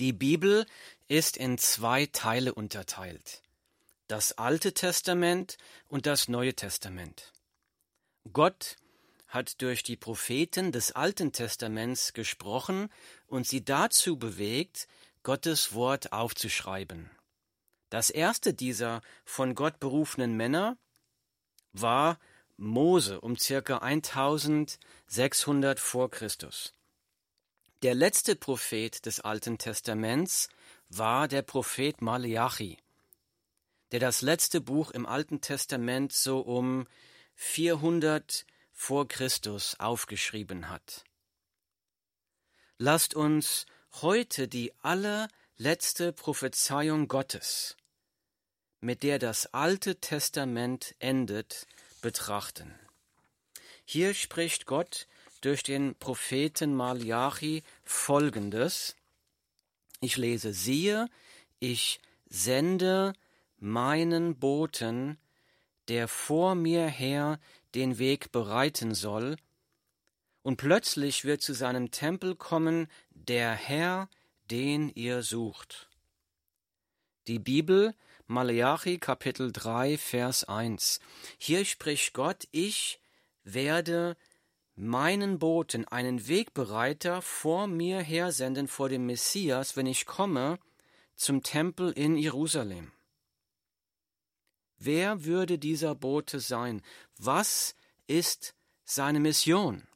Die Bibel ist in zwei Teile unterteilt. Das Alte Testament und das Neue Testament. Gott hat durch die Propheten des Alten Testaments gesprochen und sie dazu bewegt, Gottes Wort aufzuschreiben. Das erste dieser von Gott berufenen Männer war Mose um circa 1600 vor Christus. Der letzte Prophet des Alten Testaments war der Prophet Maleachi, der das letzte Buch im Alten Testament so um 400 vor Christus aufgeschrieben hat. Lasst uns heute die allerletzte Prophezeiung Gottes, mit der das Alte Testament endet, betrachten. Hier spricht Gott durch den Propheten Malachi folgendes. Ich lese, siehe, ich sende meinen Boten, der vor mir her den Weg bereiten soll, und plötzlich wird zu seinem Tempel kommen der Herr, den ihr sucht. Die Bibel, Malachi Kapitel 3, Vers 1. Hier spricht Gott, ich werde meinen Boten, einen Wegbereiter vor mir hersenden vor dem Messias, wenn ich komme zum Tempel in Jerusalem. Wer würde dieser Bote sein? Was ist seine Mission?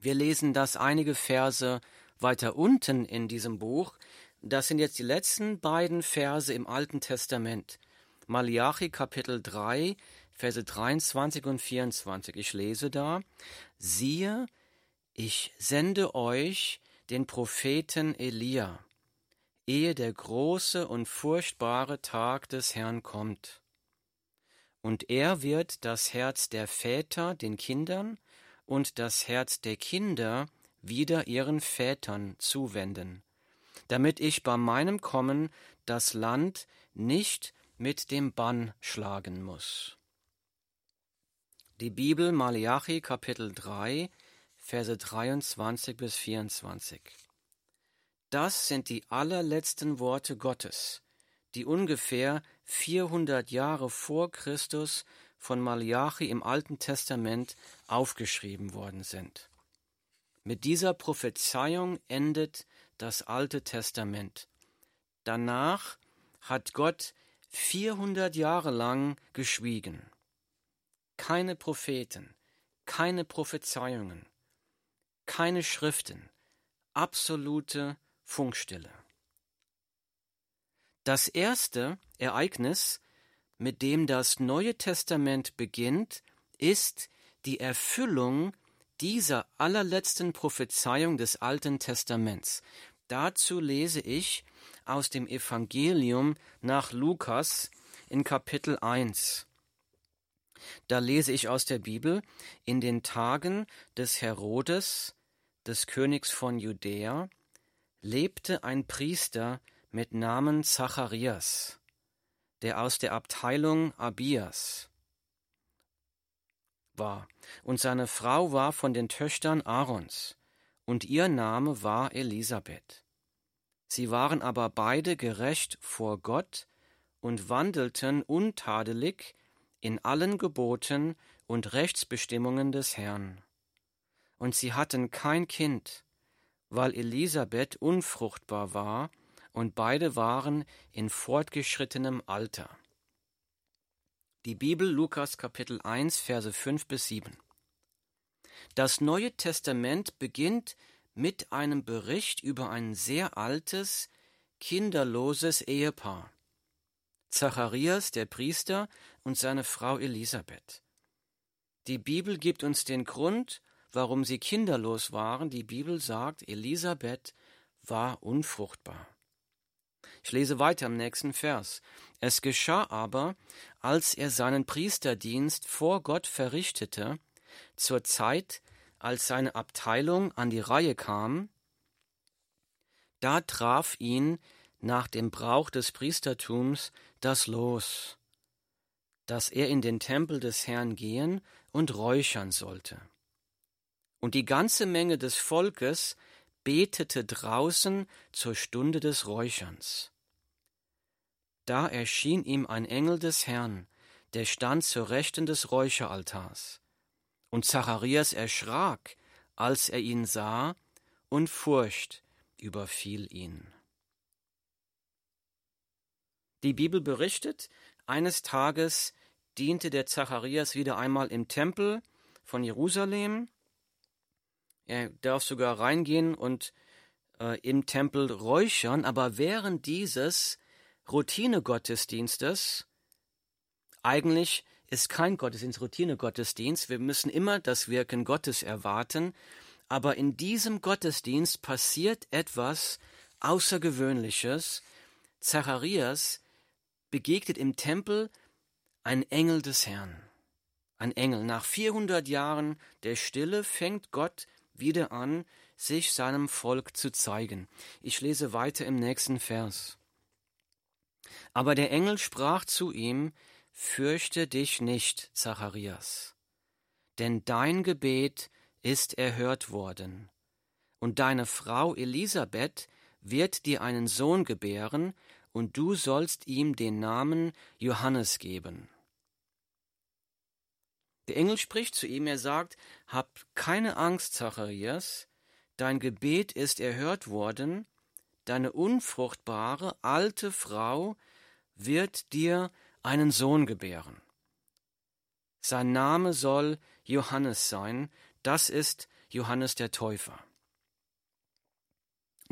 Wir lesen das einige Verse weiter unten in diesem Buch. Das sind jetzt die letzten beiden Verse im Alten Testament. Malachi Kapitel 3, Verse 23 und 24. Ich lese da, siehe, ich sende euch den Propheten Elia, ehe der große und furchtbare Tag des Herrn kommt. Und er wird das Herz der Väter den Kindern und das Herz der Kinder wieder ihren Vätern zuwenden, damit ich bei meinem Kommen das Land nicht mit dem Bann schlagen muss. Die Bibel Malachi Kapitel 3 Verse 23 bis 24. Das sind die allerletzten Worte Gottes, die ungefähr 400 Jahre vor Christus von Malachi im Alten Testament aufgeschrieben worden sind. Mit dieser Prophezeiung endet das Alte Testament. Danach hat Gott 400 Jahre lang geschwiegen keine Propheten, keine Prophezeiungen, keine Schriften, absolute Funkstille. Das erste Ereignis, mit dem das Neue Testament beginnt, ist die Erfüllung dieser allerletzten Prophezeiung des Alten Testaments. Dazu lese ich aus dem Evangelium nach Lukas in Kapitel 1. Da lese ich aus der Bibel, in den Tagen des Herodes, des Königs von Judäa, lebte ein Priester mit Namen Zacharias, der aus der Abteilung Abias war, und seine Frau war von den Töchtern Aarons, und ihr Name war Elisabeth. Sie waren aber beide gerecht vor Gott und wandelten untadelig in allen Geboten und Rechtsbestimmungen des Herrn. Und sie hatten kein Kind, weil Elisabeth unfruchtbar war, und beide waren in fortgeschrittenem Alter. Die Bibel Lukas Kapitel 1 Verse 5 bis 7. Das Neue Testament beginnt mit einem Bericht über ein sehr altes, kinderloses Ehepaar. Zacharias, der Priester, und seine Frau Elisabeth. Die Bibel gibt uns den Grund, warum sie kinderlos waren. Die Bibel sagt, Elisabeth war unfruchtbar. Ich lese weiter im nächsten Vers. Es geschah aber, als er seinen Priesterdienst vor Gott verrichtete, zur Zeit, als seine Abteilung an die Reihe kam, da traf ihn nach dem Brauch des Priestertums das Los, dass er in den Tempel des Herrn gehen und räuchern sollte. Und die ganze Menge des Volkes betete draußen zur Stunde des Räucherns. Da erschien ihm ein Engel des Herrn, der stand zur Rechten des Räucheraltars. Und Zacharias erschrak, als er ihn sah, und Furcht überfiel ihn. Die Bibel berichtet, eines Tages diente der Zacharias wieder einmal im Tempel von Jerusalem. Er darf sogar reingehen und äh, im Tempel räuchern, aber während dieses Routinegottesdienstes, eigentlich ist kein Gottesdienst Routinegottesdienst, wir müssen immer das Wirken Gottes erwarten, aber in diesem Gottesdienst passiert etwas Außergewöhnliches. Zacharias begegnet im Tempel ein Engel des Herrn. Ein Engel. Nach 400 Jahren der Stille fängt Gott wieder an, sich seinem Volk zu zeigen. Ich lese weiter im nächsten Vers. Aber der Engel sprach zu ihm, Fürchte dich nicht, Zacharias, denn dein Gebet ist erhört worden, und deine Frau Elisabeth wird dir einen Sohn gebären, und du sollst ihm den Namen Johannes geben. Der Engel spricht zu ihm, er sagt, Hab keine Angst, Zacharias, dein Gebet ist erhört worden, deine unfruchtbare alte Frau wird dir einen Sohn gebären. Sein Name soll Johannes sein, das ist Johannes der Täufer.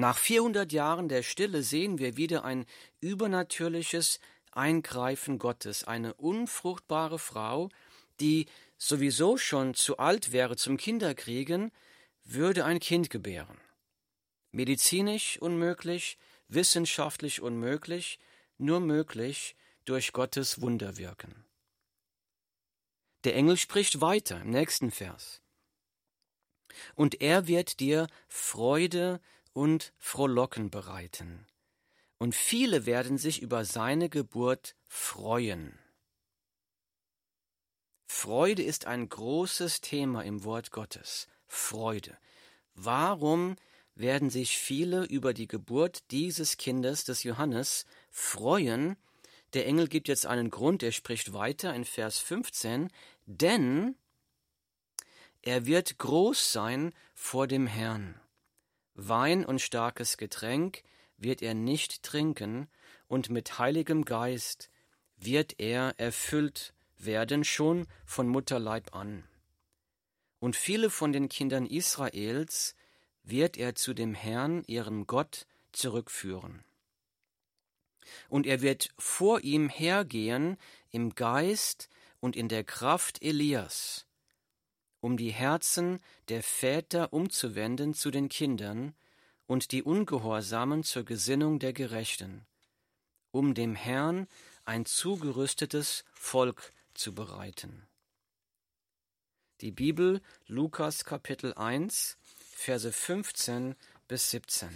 Nach 400 Jahren der Stille sehen wir wieder ein übernatürliches Eingreifen Gottes, eine unfruchtbare Frau, die sowieso schon zu alt wäre zum Kinderkriegen, würde ein Kind gebären. Medizinisch unmöglich, wissenschaftlich unmöglich, nur möglich durch Gottes Wunderwirken. Der Engel spricht weiter im nächsten Vers. Und er wird dir Freude und Frohlocken bereiten, und viele werden sich über seine Geburt freuen. Freude ist ein großes Thema im Wort Gottes. Freude. Warum werden sich viele über die Geburt dieses Kindes, des Johannes, freuen? Der Engel gibt jetzt einen Grund, er spricht weiter in Vers 15, denn er wird groß sein vor dem Herrn. Wein und starkes Getränk wird er nicht trinken, und mit heiligem Geist wird er erfüllt werden schon von Mutterleib an. Und viele von den Kindern Israels wird er zu dem Herrn, ihrem Gott, zurückführen. Und er wird vor ihm hergehen im Geist und in der Kraft Elias, um die Herzen der Väter umzuwenden zu den Kindern und die Ungehorsamen zur Gesinnung der Gerechten, um dem Herrn ein zugerüstetes Volk zu bereiten. Die Bibel Lukas Kapitel 1 Verse 15 bis 17.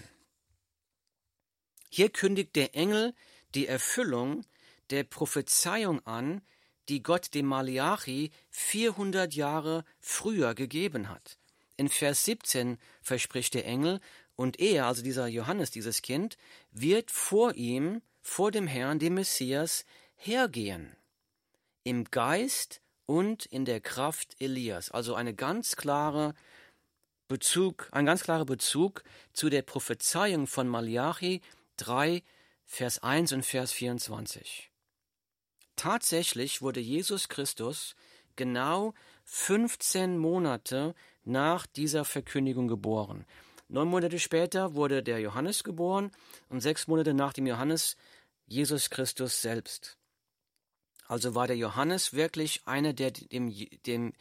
Hier kündigt der Engel die Erfüllung der Prophezeiung an, die Gott dem Malachi 400 Jahre früher gegeben hat. In Vers 17 verspricht der Engel, und er, also dieser Johannes, dieses Kind, wird vor ihm, vor dem Herrn, dem Messias, hergehen. Im Geist und in der Kraft Elias. Also eine ganz klare Bezug, ein ganz klarer Bezug zu der Prophezeiung von Malachi 3, Vers 1 und Vers 24. Tatsächlich wurde Jesus Christus genau 15 Monate nach dieser Verkündigung geboren. Neun Monate später wurde der Johannes geboren und sechs Monate nach dem Johannes Jesus Christus selbst. Also war der Johannes wirklich einer, der dem, dem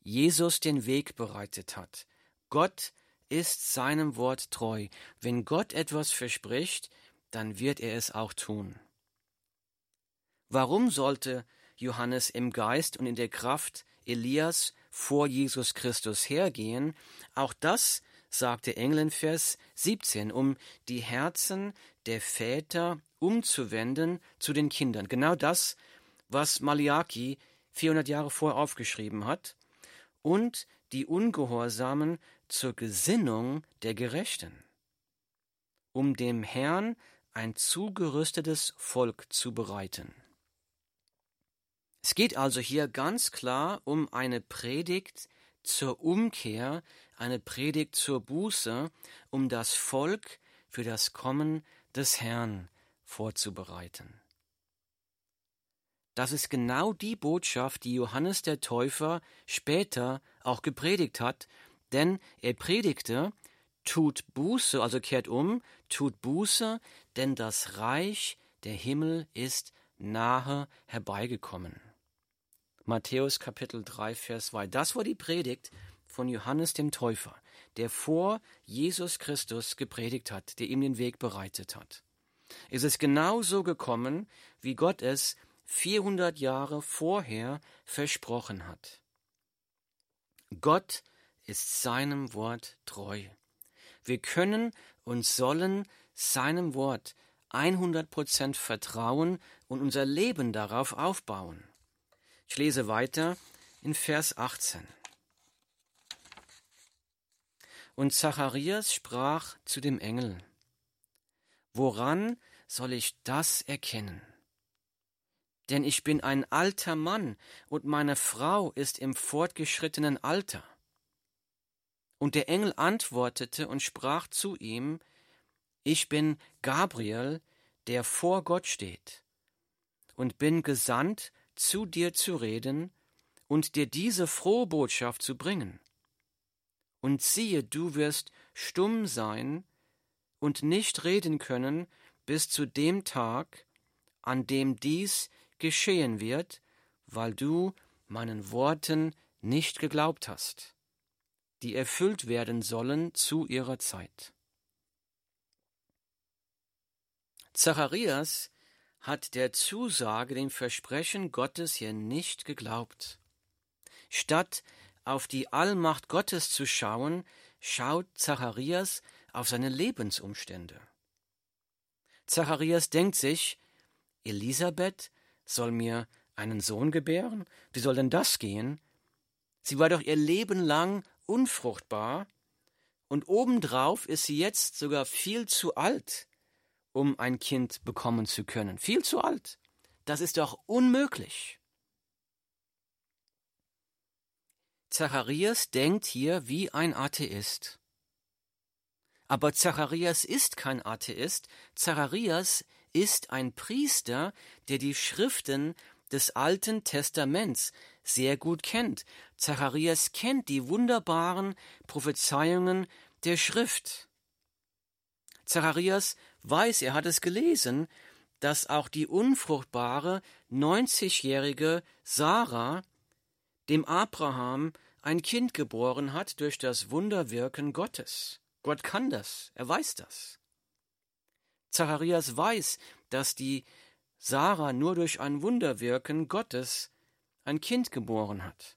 Jesus den Weg bereitet hat. Gott ist seinem Wort treu. Wenn Gott etwas verspricht, dann wird er es auch tun. Warum sollte Johannes im Geist und in der Kraft Elias vor Jesus Christus hergehen? Auch das sagt der Engel in Vers 17, um die Herzen der Väter umzuwenden zu den Kindern. Genau das, was Malachi 400 Jahre vorher aufgeschrieben hat. Und die Ungehorsamen zur Gesinnung der Gerechten, um dem Herrn ein zugerüstetes Volk zu bereiten. Es geht also hier ganz klar um eine Predigt zur Umkehr, eine Predigt zur Buße, um das Volk für das Kommen des Herrn vorzubereiten. Das ist genau die Botschaft, die Johannes der Täufer später auch gepredigt hat, denn er predigte, tut Buße, also kehrt um, tut Buße, denn das Reich der Himmel ist nahe herbeigekommen. Matthäus Kapitel 3, Vers 2. Das war die Predigt von Johannes dem Täufer, der vor Jesus Christus gepredigt hat, der ihm den Weg bereitet hat. Es ist genau so gekommen, wie Gott es 400 Jahre vorher versprochen hat. Gott ist seinem Wort treu. Wir können und sollen seinem Wort 100% vertrauen und unser Leben darauf aufbauen. Ich lese weiter in Vers 18. Und Zacharias sprach zu dem Engel, Woran soll ich das erkennen? Denn ich bin ein alter Mann und meine Frau ist im fortgeschrittenen Alter. Und der Engel antwortete und sprach zu ihm, Ich bin Gabriel, der vor Gott steht, und bin gesandt, zu dir zu reden und dir diese frohe Botschaft zu bringen. Und siehe, du wirst stumm sein und nicht reden können bis zu dem Tag, an dem dies geschehen wird, weil du meinen Worten nicht geglaubt hast, die erfüllt werden sollen zu ihrer Zeit. Zacharias hat der Zusage, dem Versprechen Gottes hier nicht geglaubt. Statt auf die Allmacht Gottes zu schauen, schaut Zacharias auf seine Lebensumstände. Zacharias denkt sich, Elisabeth soll mir einen Sohn gebären? Wie soll denn das gehen? Sie war doch ihr Leben lang unfruchtbar, und obendrauf ist sie jetzt sogar viel zu alt um ein Kind bekommen zu können. Viel zu alt. Das ist doch unmöglich. Zacharias denkt hier wie ein Atheist. Aber Zacharias ist kein Atheist. Zacharias ist ein Priester, der die Schriften des Alten Testaments sehr gut kennt. Zacharias kennt die wunderbaren Prophezeiungen der Schrift. Zacharias weiß, er hat es gelesen, dass auch die unfruchtbare 90-jährige Sarah dem Abraham ein Kind geboren hat durch das Wunderwirken Gottes. Gott kann das, er weiß das. Zacharias weiß, dass die Sarah nur durch ein Wunderwirken Gottes ein Kind geboren hat.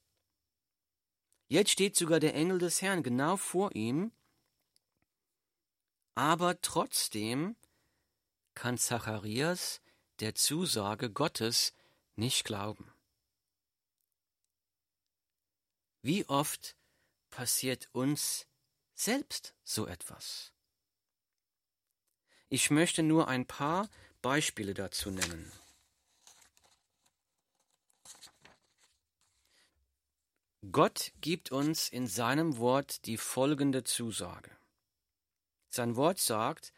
Jetzt steht sogar der Engel des Herrn genau vor ihm aber trotzdem kann Zacharias der Zusage Gottes nicht glauben. Wie oft passiert uns selbst so etwas? Ich möchte nur ein paar Beispiele dazu nennen. Gott gibt uns in seinem Wort die folgende Zusage. Sein Wort sagt,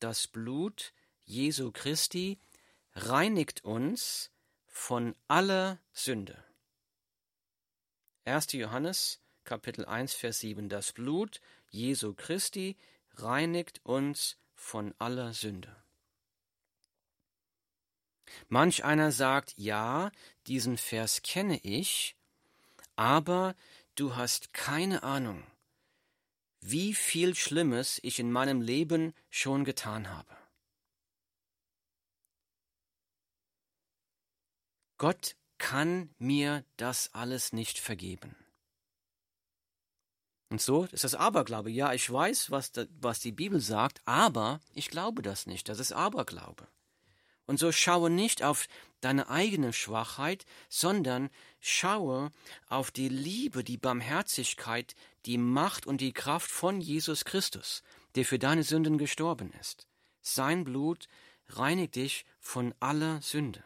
das Blut Jesu Christi reinigt uns von aller Sünde. 1. Johannes Kapitel 1 Vers 7 Das Blut Jesu Christi reinigt uns von aller Sünde. Manch einer sagt, ja, diesen Vers kenne ich, aber du hast keine Ahnung, wie viel Schlimmes ich in meinem Leben schon getan habe. Gott kann mir das alles nicht vergeben. Und so ist das Aberglaube. Ja, ich weiß, was, da, was die Bibel sagt, aber ich glaube das nicht. Das ist Aberglaube. Und so schaue nicht auf deine eigene Schwachheit, sondern schaue auf die Liebe, die Barmherzigkeit, die Macht und die Kraft von Jesus Christus, der für deine Sünden gestorben ist. Sein Blut reinigt dich von aller Sünde.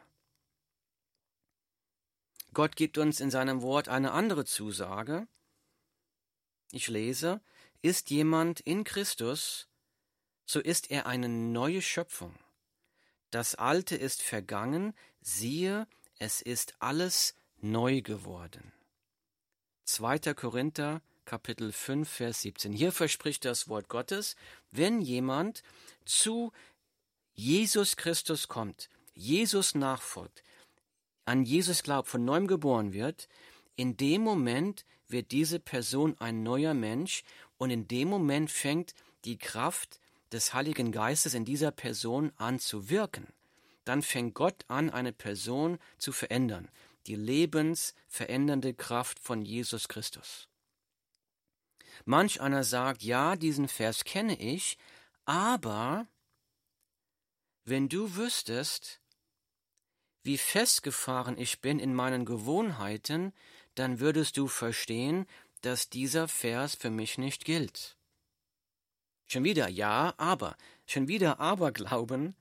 Gott gibt uns in seinem Wort eine andere Zusage. Ich lese, ist jemand in Christus, so ist er eine neue Schöpfung. Das Alte ist vergangen, siehe, es ist alles neu geworden. 2. Korinther Kapitel 5 Vers 17. Hier verspricht das Wort Gottes, wenn jemand zu Jesus Christus kommt, Jesus nachfolgt, an Jesus glaubt, von neuem geboren wird, in dem Moment wird diese Person ein neuer Mensch und in dem Moment fängt die Kraft des Heiligen Geistes in dieser Person an zu wirken. Dann fängt Gott an, eine Person zu verändern, die lebensverändernde Kraft von Jesus Christus. Manch einer sagt, ja, diesen Vers kenne ich, aber wenn du wüsstest, wie festgefahren ich bin in meinen Gewohnheiten, dann würdest du verstehen, dass dieser Vers für mich nicht gilt. Schon wieder ja, aber, schon wieder aber glauben,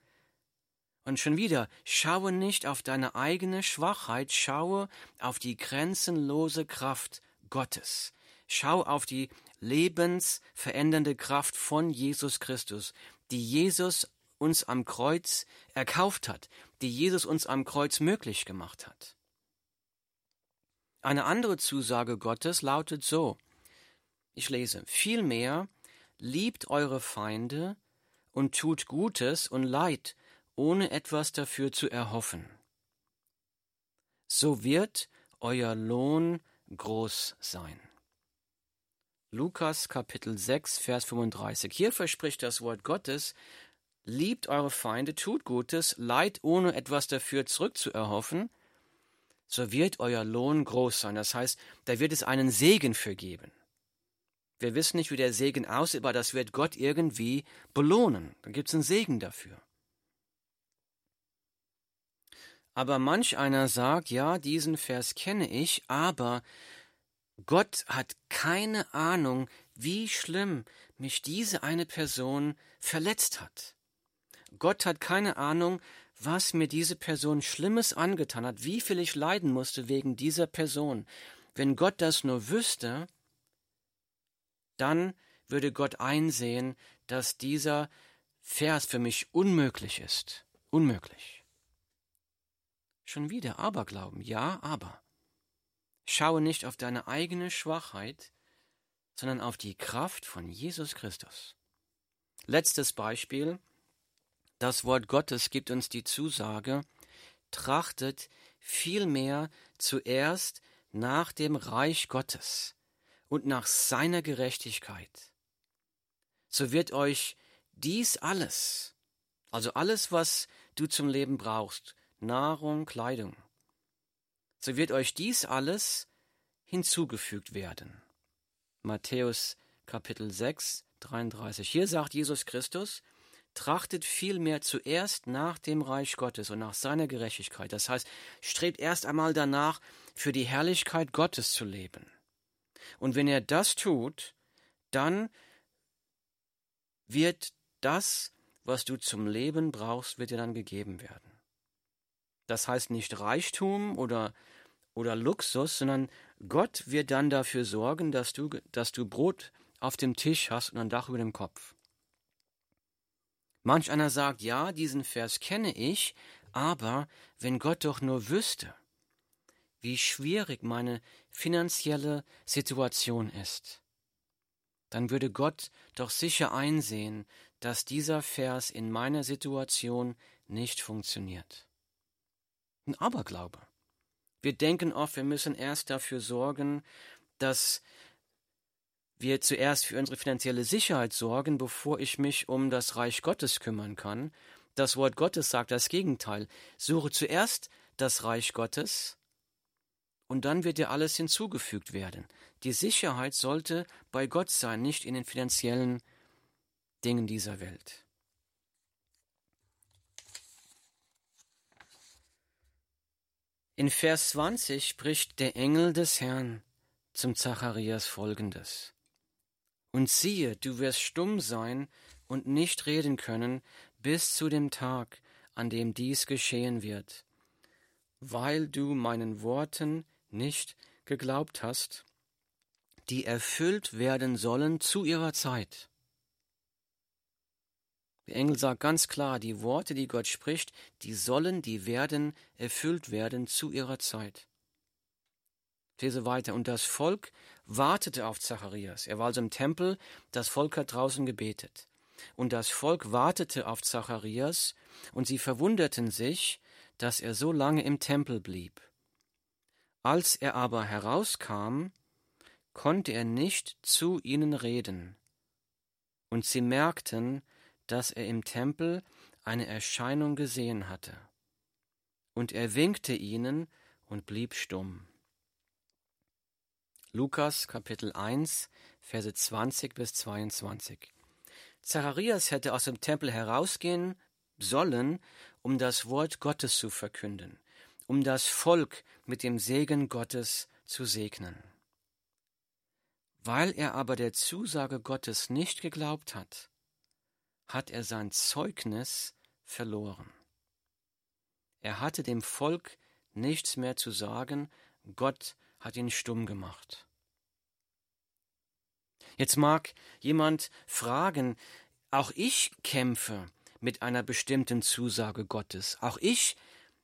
und schon wieder, schaue nicht auf deine eigene Schwachheit, schaue auf die grenzenlose Kraft Gottes. Schau auf die lebensverändernde Kraft von Jesus Christus, die Jesus uns am Kreuz erkauft hat, die Jesus uns am Kreuz möglich gemacht hat. Eine andere Zusage Gottes lautet so, ich lese, vielmehr liebt eure Feinde und tut Gutes und Leid, ohne etwas dafür zu erhoffen. So wird euer Lohn groß sein. Lukas Kapitel 6, Vers 35. Hier verspricht das Wort Gottes, Liebt eure Feinde, tut Gutes, leid ohne etwas dafür zurückzuerhoffen, so wird euer Lohn groß sein. Das heißt, da wird es einen Segen für geben. Wir wissen nicht, wie der Segen aussieht, aber das wird Gott irgendwie belohnen. Da gibt es einen Segen dafür. Aber manch einer sagt, ja, diesen Vers kenne ich, aber Gott hat keine Ahnung, wie schlimm mich diese eine Person verletzt hat. Gott hat keine Ahnung, was mir diese Person Schlimmes angetan hat, wie viel ich leiden musste wegen dieser Person. Wenn Gott das nur wüsste, dann würde Gott einsehen, dass dieser Vers für mich unmöglich ist. Unmöglich. Schon wieder Aberglauben, ja, aber. Schaue nicht auf deine eigene Schwachheit, sondern auf die Kraft von Jesus Christus. Letztes Beispiel, das Wort Gottes gibt uns die Zusage, trachtet vielmehr zuerst nach dem Reich Gottes und nach seiner Gerechtigkeit. So wird euch dies alles, also alles, was du zum Leben brauchst, Nahrung, Kleidung, so wird euch dies alles hinzugefügt werden. Matthäus Kapitel 6, 33. Hier sagt Jesus Christus, trachtet vielmehr zuerst nach dem Reich Gottes und nach seiner Gerechtigkeit. Das heißt, strebt erst einmal danach, für die Herrlichkeit Gottes zu leben. Und wenn er das tut, dann wird das, was du zum Leben brauchst, wird dir dann gegeben werden. Das heißt nicht Reichtum oder, oder Luxus, sondern Gott wird dann dafür sorgen, dass du, dass du Brot auf dem Tisch hast und ein Dach über dem Kopf. Manch einer sagt, ja, diesen Vers kenne ich, aber wenn Gott doch nur wüsste, wie schwierig meine finanzielle Situation ist, dann würde Gott doch sicher einsehen, dass dieser Vers in meiner Situation nicht funktioniert. Ein Aberglaube. Wir denken oft, wir müssen erst dafür sorgen, dass wir zuerst für unsere finanzielle Sicherheit sorgen, bevor ich mich um das Reich Gottes kümmern kann. Das Wort Gottes sagt das Gegenteil. Suche zuerst das Reich Gottes und dann wird dir alles hinzugefügt werden. Die Sicherheit sollte bei Gott sein, nicht in den finanziellen Dingen dieser Welt. In Vers 20 spricht der Engel des Herrn zum Zacharias folgendes. Und siehe, du wirst stumm sein und nicht reden können bis zu dem Tag, an dem dies geschehen wird, weil du meinen Worten nicht geglaubt hast, die erfüllt werden sollen zu ihrer Zeit. Der Engel sagt ganz klar, die Worte, die Gott spricht, die sollen, die werden erfüllt werden zu ihrer Zeit. Ich lese weiter. Und das Volk wartete auf Zacharias. Er war also im Tempel, das Volk hat draußen gebetet. Und das Volk wartete auf Zacharias, und sie verwunderten sich, dass er so lange im Tempel blieb. Als er aber herauskam, konnte er nicht zu ihnen reden. Und sie merkten, dass er im Tempel eine Erscheinung gesehen hatte. Und er winkte ihnen und blieb stumm. Lukas Kapitel 1, Verse 20 bis 22. Zacharias hätte aus dem Tempel herausgehen sollen, um das Wort Gottes zu verkünden, um das Volk mit dem Segen Gottes zu segnen. Weil er aber der Zusage Gottes nicht geglaubt hat, hat er sein Zeugnis verloren. Er hatte dem Volk nichts mehr zu sagen, Gott hat ihn stumm gemacht. Jetzt mag jemand fragen, auch ich kämpfe mit einer bestimmten Zusage Gottes. Auch ich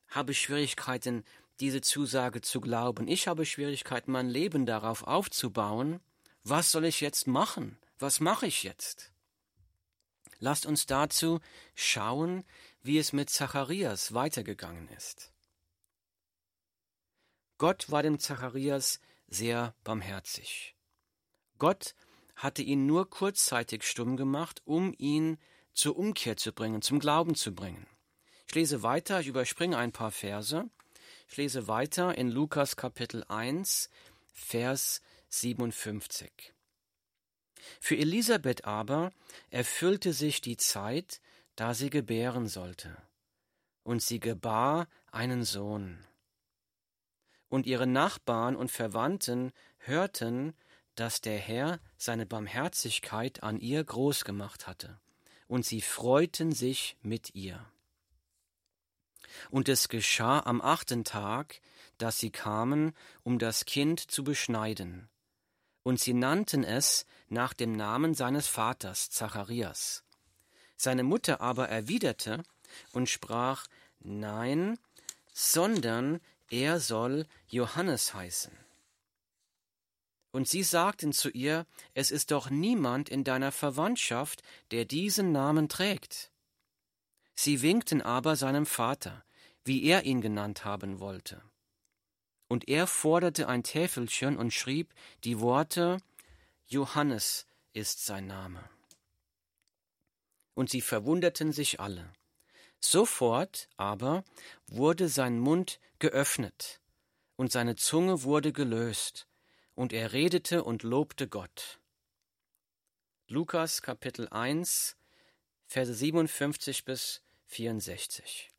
habe Schwierigkeiten, diese Zusage zu glauben. Ich habe Schwierigkeiten, mein Leben darauf aufzubauen. Was soll ich jetzt machen? Was mache ich jetzt? Lasst uns dazu schauen, wie es mit Zacharias weitergegangen ist. Gott war dem Zacharias sehr barmherzig. Gott hatte ihn nur kurzzeitig stumm gemacht, um ihn zur Umkehr zu bringen, zum Glauben zu bringen. Ich lese weiter, ich überspringe ein paar Verse. Ich lese weiter in Lukas Kapitel 1, Vers 57. Für Elisabeth aber erfüllte sich die Zeit, da sie gebären sollte. Und sie gebar einen Sohn und ihre Nachbarn und Verwandten hörten, dass der Herr seine Barmherzigkeit an ihr groß gemacht hatte, und sie freuten sich mit ihr. Und es geschah am achten Tag, dass sie kamen, um das Kind zu beschneiden. Und sie nannten es nach dem Namen seines Vaters, Zacharias. Seine Mutter aber erwiderte und sprach, Nein, sondern er soll Johannes heißen. Und sie sagten zu ihr, es ist doch niemand in deiner Verwandtschaft, der diesen Namen trägt. Sie winkten aber seinem Vater, wie er ihn genannt haben wollte. Und er forderte ein Täfelchen und schrieb die Worte Johannes ist sein Name. Und sie verwunderten sich alle. Sofort aber wurde sein Mund geöffnet, und seine Zunge wurde gelöst, und er redete und lobte Gott. Lukas Kapitel 1, Verse 57 bis 64.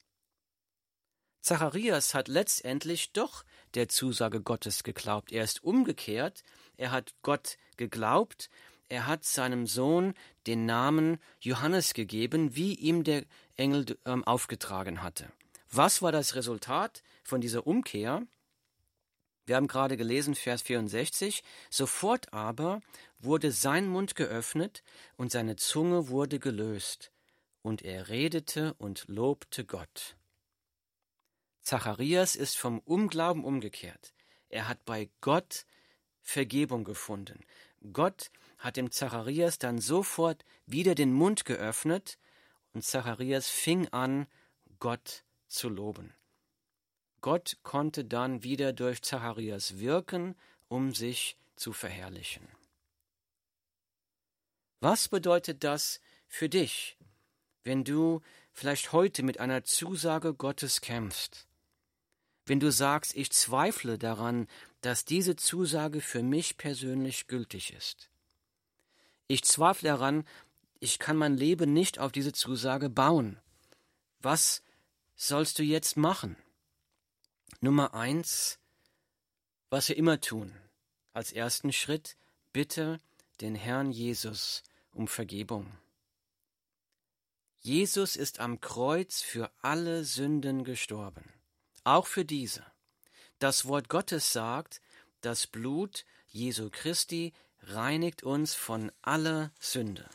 Zacharias hat letztendlich doch der Zusage Gottes geglaubt. Er ist umgekehrt, er hat Gott geglaubt, er hat seinem Sohn den Namen Johannes gegeben, wie ihm der Engel ähm, aufgetragen hatte. Was war das Resultat von dieser Umkehr? Wir haben gerade gelesen, Vers 64, sofort aber wurde sein Mund geöffnet und seine Zunge wurde gelöst, und er redete und lobte Gott. Zacharias ist vom Unglauben umgekehrt. Er hat bei Gott Vergebung gefunden. Gott hat dem Zacharias dann sofort wieder den Mund geöffnet und Zacharias fing an, Gott zu loben. Gott konnte dann wieder durch Zacharias wirken, um sich zu verherrlichen. Was bedeutet das für dich, wenn du vielleicht heute mit einer Zusage Gottes kämpfst? Wenn du sagst, ich zweifle daran, dass diese Zusage für mich persönlich gültig ist. Ich zweifle daran, ich kann mein Leben nicht auf diese Zusage bauen. Was sollst du jetzt machen? Nummer eins, was wir immer tun, als ersten Schritt, bitte den Herrn Jesus um Vergebung. Jesus ist am Kreuz für alle Sünden gestorben, auch für diese. Das Wort Gottes sagt, das Blut Jesu Christi reinigt uns von aller Sünde.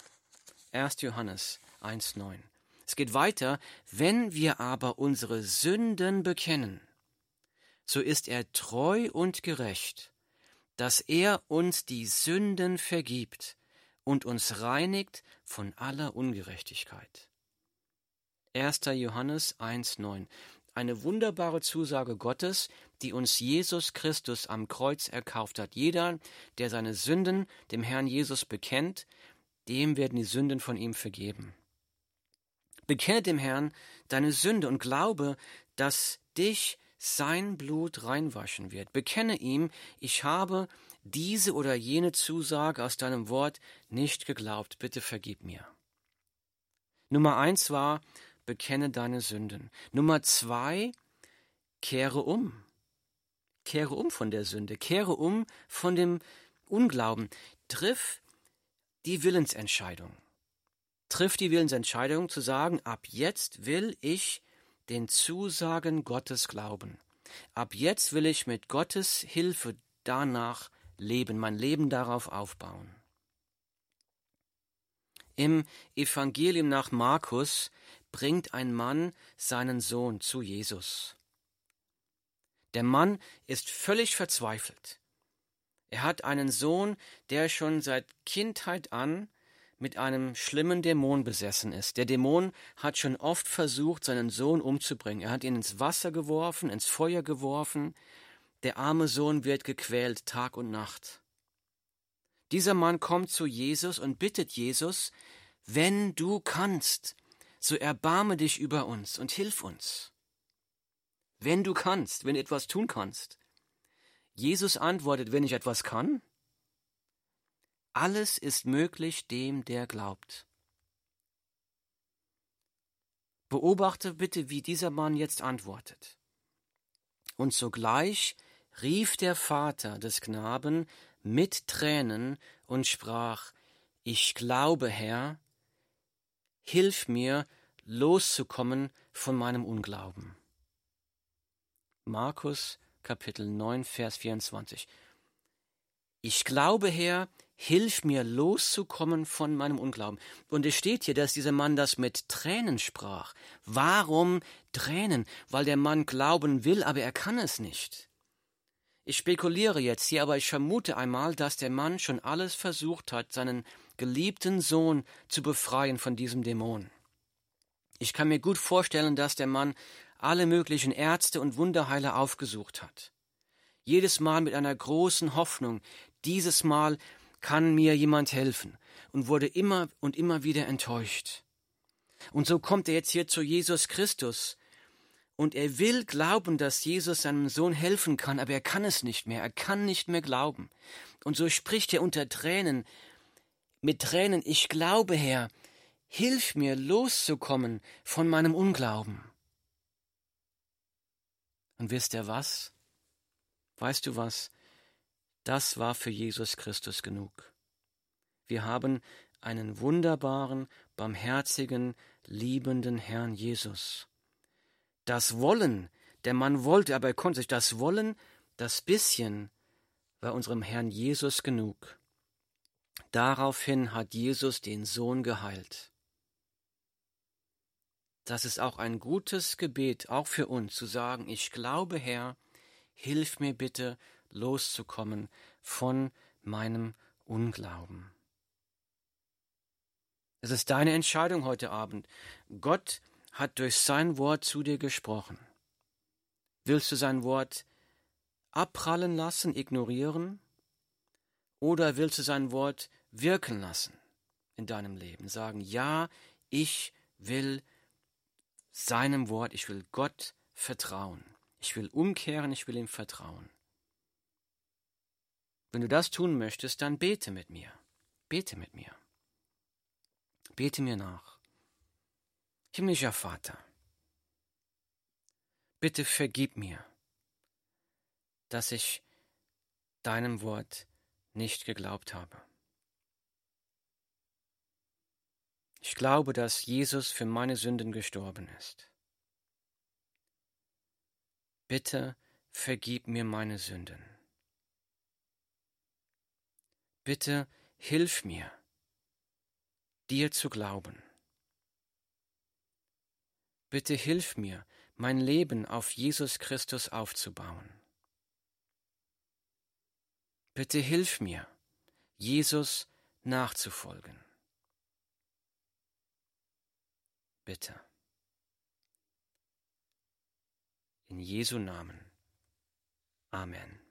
1. Johannes 1.9. Es geht weiter, wenn wir aber unsere Sünden bekennen, so ist er treu und gerecht, dass er uns die Sünden vergibt und uns reinigt von aller Ungerechtigkeit. 1. Johannes 1.9. Eine wunderbare Zusage Gottes, die uns Jesus Christus am Kreuz erkauft hat. Jeder, der seine Sünden dem Herrn Jesus bekennt, dem werden die Sünden von ihm vergeben. Bekenne dem Herrn deine Sünde und glaube, dass dich sein Blut reinwaschen wird. Bekenne ihm, ich habe diese oder jene Zusage aus deinem Wort nicht geglaubt. Bitte vergib mir. Nummer eins war, bekenne deine Sünden. Nummer zwei, kehre um. Kehre um von der Sünde. Kehre um von dem Unglauben. Triff die Willensentscheidung. Triff die Willensentscheidung zu sagen, ab jetzt will ich den Zusagen Gottes glauben. Ab jetzt will ich mit Gottes Hilfe danach leben, mein Leben darauf aufbauen. Im Evangelium nach Markus bringt ein Mann seinen Sohn zu Jesus. Der Mann ist völlig verzweifelt. Er hat einen Sohn, der schon seit Kindheit an mit einem schlimmen Dämon besessen ist. Der Dämon hat schon oft versucht, seinen Sohn umzubringen. Er hat ihn ins Wasser geworfen, ins Feuer geworfen. Der arme Sohn wird gequält Tag und Nacht. Dieser Mann kommt zu Jesus und bittet Jesus, wenn du kannst, so erbarme dich über uns und hilf uns. Wenn du kannst, wenn du etwas tun kannst. Jesus antwortet, wenn ich etwas kann, alles ist möglich dem, der glaubt. Beobachte bitte, wie dieser Mann jetzt antwortet. Und sogleich rief der Vater des Knaben mit Tränen und sprach, Ich glaube, Herr, hilf mir, loszukommen von meinem Unglauben. Markus Kapitel 9, Vers 24. Ich glaube, Herr, hilf mir loszukommen von meinem Unglauben. Und es steht hier, dass dieser Mann das mit Tränen sprach. Warum Tränen? Weil der Mann glauben will, aber er kann es nicht. Ich spekuliere jetzt hier, aber ich vermute einmal, dass der Mann schon alles versucht hat, seinen geliebten Sohn zu befreien von diesem Dämon. Ich kann mir gut vorstellen, dass der Mann alle möglichen Ärzte und Wunderheiler aufgesucht hat. Jedes Mal mit einer großen Hoffnung, dieses Mal kann mir jemand helfen, und wurde immer und immer wieder enttäuscht. Und so kommt er jetzt hier zu Jesus Christus, und er will glauben, dass Jesus seinem Sohn helfen kann, aber er kann es nicht mehr, er kann nicht mehr glauben. Und so spricht er unter Tränen, mit Tränen, ich glaube, Herr, hilf mir loszukommen von meinem Unglauben. Und wisst ihr was? Weißt du was? Das war für Jesus Christus genug. Wir haben einen wunderbaren, barmherzigen, liebenden Herrn Jesus. Das Wollen, der Mann wollte, aber er konnte sich das Wollen, das bisschen, war unserem Herrn Jesus genug. Daraufhin hat Jesus den Sohn geheilt. Das ist auch ein gutes Gebet, auch für uns, zu sagen, ich glaube, Herr, hilf mir bitte loszukommen von meinem Unglauben. Es ist deine Entscheidung heute Abend. Gott hat durch sein Wort zu dir gesprochen. Willst du sein Wort abprallen lassen, ignorieren? Oder willst du sein Wort wirken lassen in deinem Leben? Sagen, ja, ich will seinem Wort, ich will Gott vertrauen. Ich will umkehren, ich will ihm vertrauen. Wenn du das tun möchtest, dann bete mit mir. Bete mit mir. Bete mir nach. Himmlischer Vater, bitte vergib mir dass ich deinem Wort nicht geglaubt habe. Ich glaube, dass Jesus für meine Sünden gestorben ist. Bitte vergib mir meine Sünden. Bitte hilf mir, dir zu glauben. Bitte hilf mir, mein Leben auf Jesus Christus aufzubauen. Bitte hilf mir, Jesus nachzufolgen. Bitte. In Jesu Namen. Amen.